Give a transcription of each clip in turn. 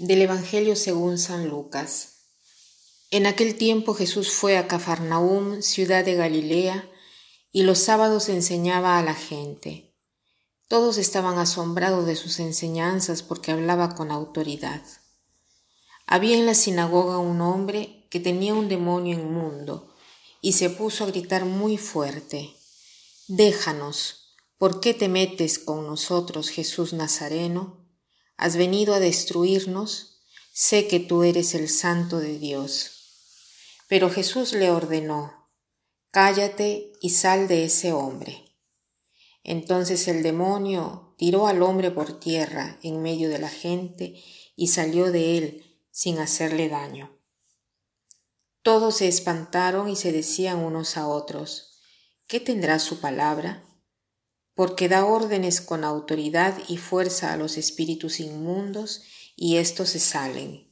Del Evangelio según San Lucas. En aquel tiempo Jesús fue a Cafarnaúm, ciudad de Galilea, y los sábados enseñaba a la gente. Todos estaban asombrados de sus enseñanzas porque hablaba con autoridad. Había en la sinagoga un hombre que tenía un demonio inmundo y se puso a gritar muy fuerte, Déjanos, ¿por qué te metes con nosotros, Jesús Nazareno? Has venido a destruirnos, sé que tú eres el santo de Dios. Pero Jesús le ordenó, cállate y sal de ese hombre. Entonces el demonio tiró al hombre por tierra en medio de la gente y salió de él sin hacerle daño. Todos se espantaron y se decían unos a otros, ¿qué tendrá su palabra? Porque da órdenes con autoridad y fuerza a los espíritus inmundos, y éstos se salen.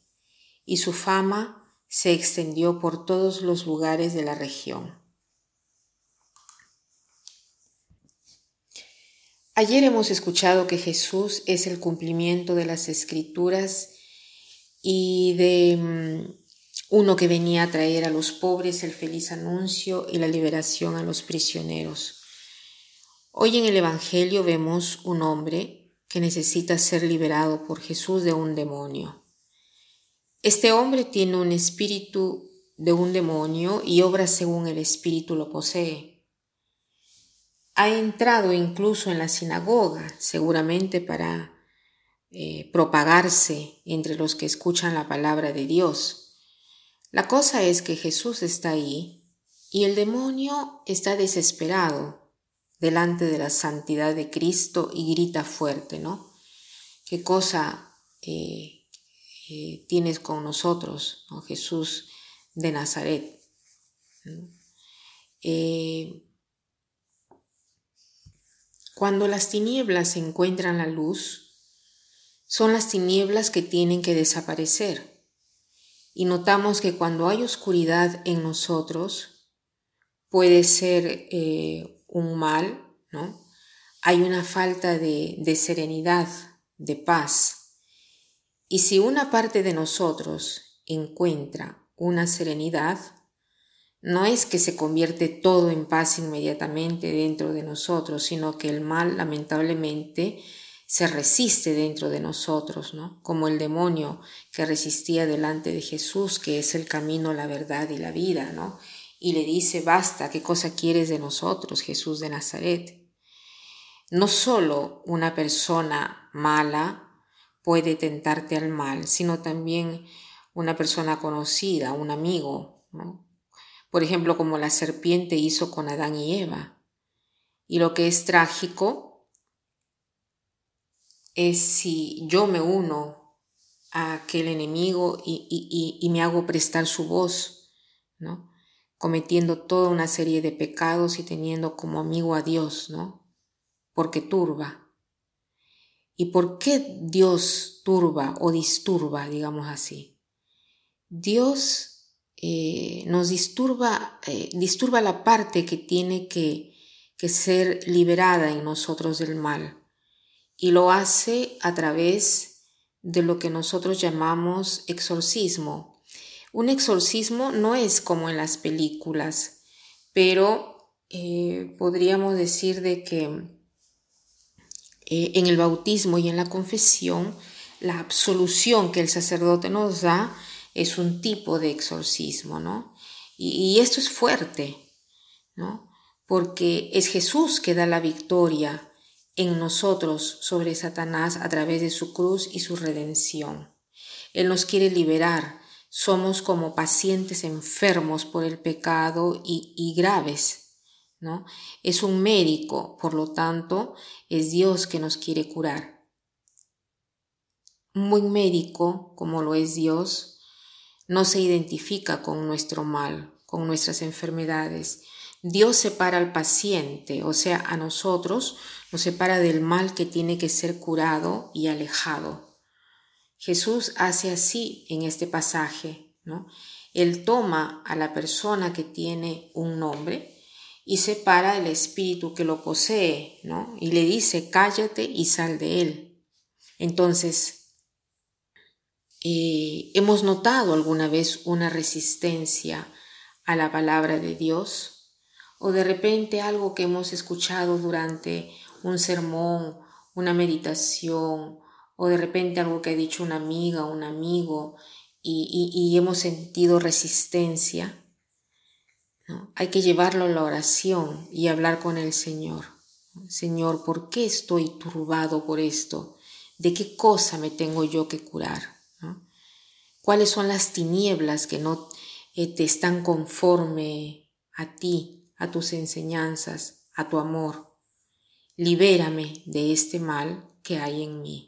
Y su fama se extendió por todos los lugares de la región. Ayer hemos escuchado que Jesús es el cumplimiento de las escrituras y de mm, uno que venía a traer a los pobres el feliz anuncio y la liberación a los prisioneros. Hoy en el Evangelio vemos un hombre que necesita ser liberado por Jesús de un demonio. Este hombre tiene un espíritu de un demonio y obra según el espíritu lo posee. Ha entrado incluso en la sinagoga, seguramente para eh, propagarse entre los que escuchan la palabra de Dios. La cosa es que Jesús está ahí y el demonio está desesperado delante de la santidad de Cristo y grita fuerte, ¿no? ¿Qué cosa eh, eh, tienes con nosotros, ¿no? Jesús de Nazaret? Eh, cuando las tinieblas encuentran la luz, son las tinieblas que tienen que desaparecer. Y notamos que cuando hay oscuridad en nosotros, puede ser un mal, ¿no? Hay una falta de, serenidad, de paz. Y si una parte de nosotros encuentra una serenidad, no es que se convierte todo en paz inmediatamente dentro de nosotros, sino que el mal lamentablemente se resiste dentro de nosotros, ¿no? Como el demonio que resistía delante de Jesús, que es el camino, la verdad y la vida, ¿no? Y le dice, basta, ¿qué cosa quieres de nosotros, Jesús de Nazaret? No solo una persona mala puede tentarte al mal, sino también una persona conocida, un amigo, Por ejemplo, como la serpiente hizo con Adán y Eva. Y lo que es trágico es si yo me uno a aquel enemigo y, y me hago prestar su voz, ¿no? Cometiendo toda una serie de pecados y teniendo como amigo a Dios, ¿no? Porque turba. ¿Y por qué Dios turba o disturba, digamos así? Dios eh, nos disturba, eh, disturba la parte que tiene que, que ser liberada en nosotros del mal y lo hace a través de lo que nosotros llamamos exorcismo un exorcismo no es como en las películas, pero eh, podríamos decir de que eh, en el bautismo y en la confesión, la absolución que el sacerdote nos da es un tipo de exorcismo, ¿no? Y, y esto es fuerte, ¿no? Porque es Jesús que da la victoria en nosotros sobre Satanás a través de su cruz y su redención. Él nos quiere liberar somos como pacientes enfermos por el pecado y, graves, ¿no? Es un médico, por lo tanto, es Dios que nos quiere curar. Un buen médico, como lo es Dios, no se identifica con nuestro mal, con nuestras enfermedades. Dios separa al paciente, o sea, a nosotros, nos separa del mal que tiene que ser curado y alejado. Jesús hace así en este pasaje, ¿no? Él toma a la persona que tiene un nombre y separa el espíritu que lo posee, ¿no? Y le dice, cállate y sal de él. Entonces, Eh, ¿Hemos notado alguna vez una resistencia a la palabra de Dios? ¿O de repente algo que hemos escuchado durante un sermón, una meditación, o de repente algo que ha dicho una amiga un amigo y, hemos sentido resistencia? Hay que llevarlo a la oración y hablar con el Señor. Señor, ¿por qué estoy turbado por esto? ¿De qué cosa me tengo yo que curar? ¿Cuáles son las tinieblas que no eh, te están conforme a ti, a tus enseñanzas, a tu amor? Libérame de este mal que hay en mí.